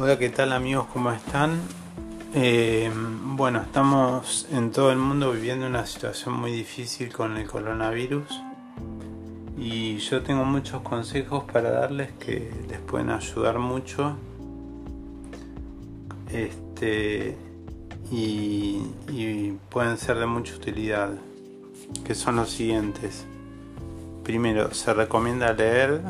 Hola, ¿qué tal amigos? ¿Cómo están? Eh, bueno, estamos en todo el mundo viviendo una situación muy difícil con el coronavirus y yo tengo muchos consejos para darles que les pueden ayudar mucho. Este, y, y pueden ser de mucha utilidad, que son los siguientes. Primero, se recomienda leer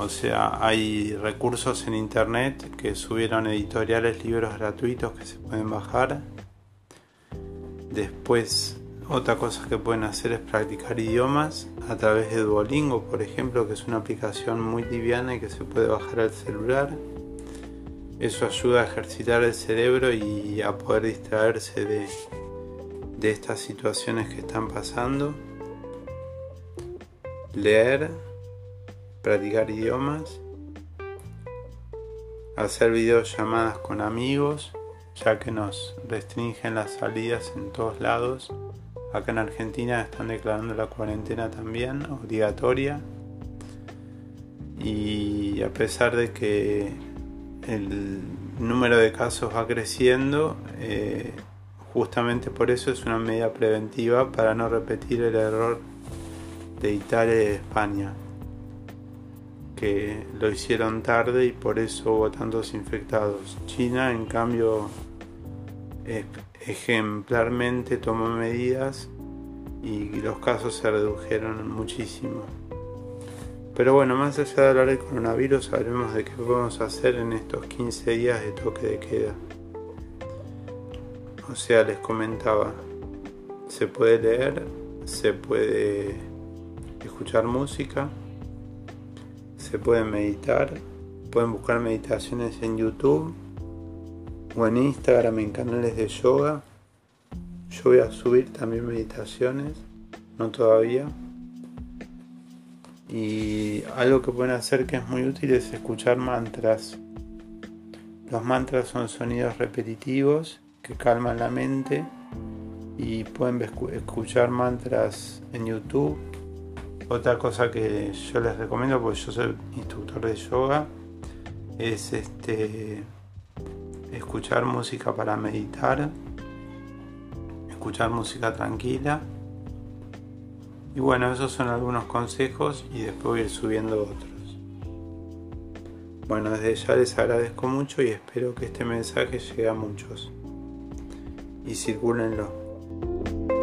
o sea, hay recursos en internet que subieron editoriales, libros gratuitos que se pueden bajar. Después, otra cosa que pueden hacer es practicar idiomas a través de Duolingo, por ejemplo, que es una aplicación muy liviana y que se puede bajar al celular. Eso ayuda a ejercitar el cerebro y a poder distraerse de, de estas situaciones que están pasando. Leer practicar idiomas, hacer videollamadas con amigos, ya que nos restringen las salidas en todos lados. Acá en Argentina están declarando la cuarentena también obligatoria. Y a pesar de que el número de casos va creciendo, eh, justamente por eso es una medida preventiva para no repetir el error de Italia y de España que lo hicieron tarde y por eso hubo tantos infectados. China, en cambio, ejemplarmente tomó medidas y los casos se redujeron muchísimo. Pero bueno, más allá de hablar del coronavirus, sabremos de qué podemos hacer en estos 15 días de toque de queda. O sea, les comentaba, se puede leer, se puede escuchar música, se pueden meditar, pueden buscar meditaciones en YouTube o en Instagram en canales de yoga. Yo voy a subir también meditaciones, no todavía. Y algo que pueden hacer que es muy útil es escuchar mantras. Los mantras son sonidos repetitivos que calman la mente y pueden escuchar mantras en YouTube otra cosa que yo les recomiendo, porque yo soy instructor de yoga, es este escuchar música para meditar, escuchar música tranquila. Y bueno, esos son algunos consejos y después voy ir subiendo otros. Bueno, desde ya les agradezco mucho y espero que este mensaje llegue a muchos. Y circúlenlo.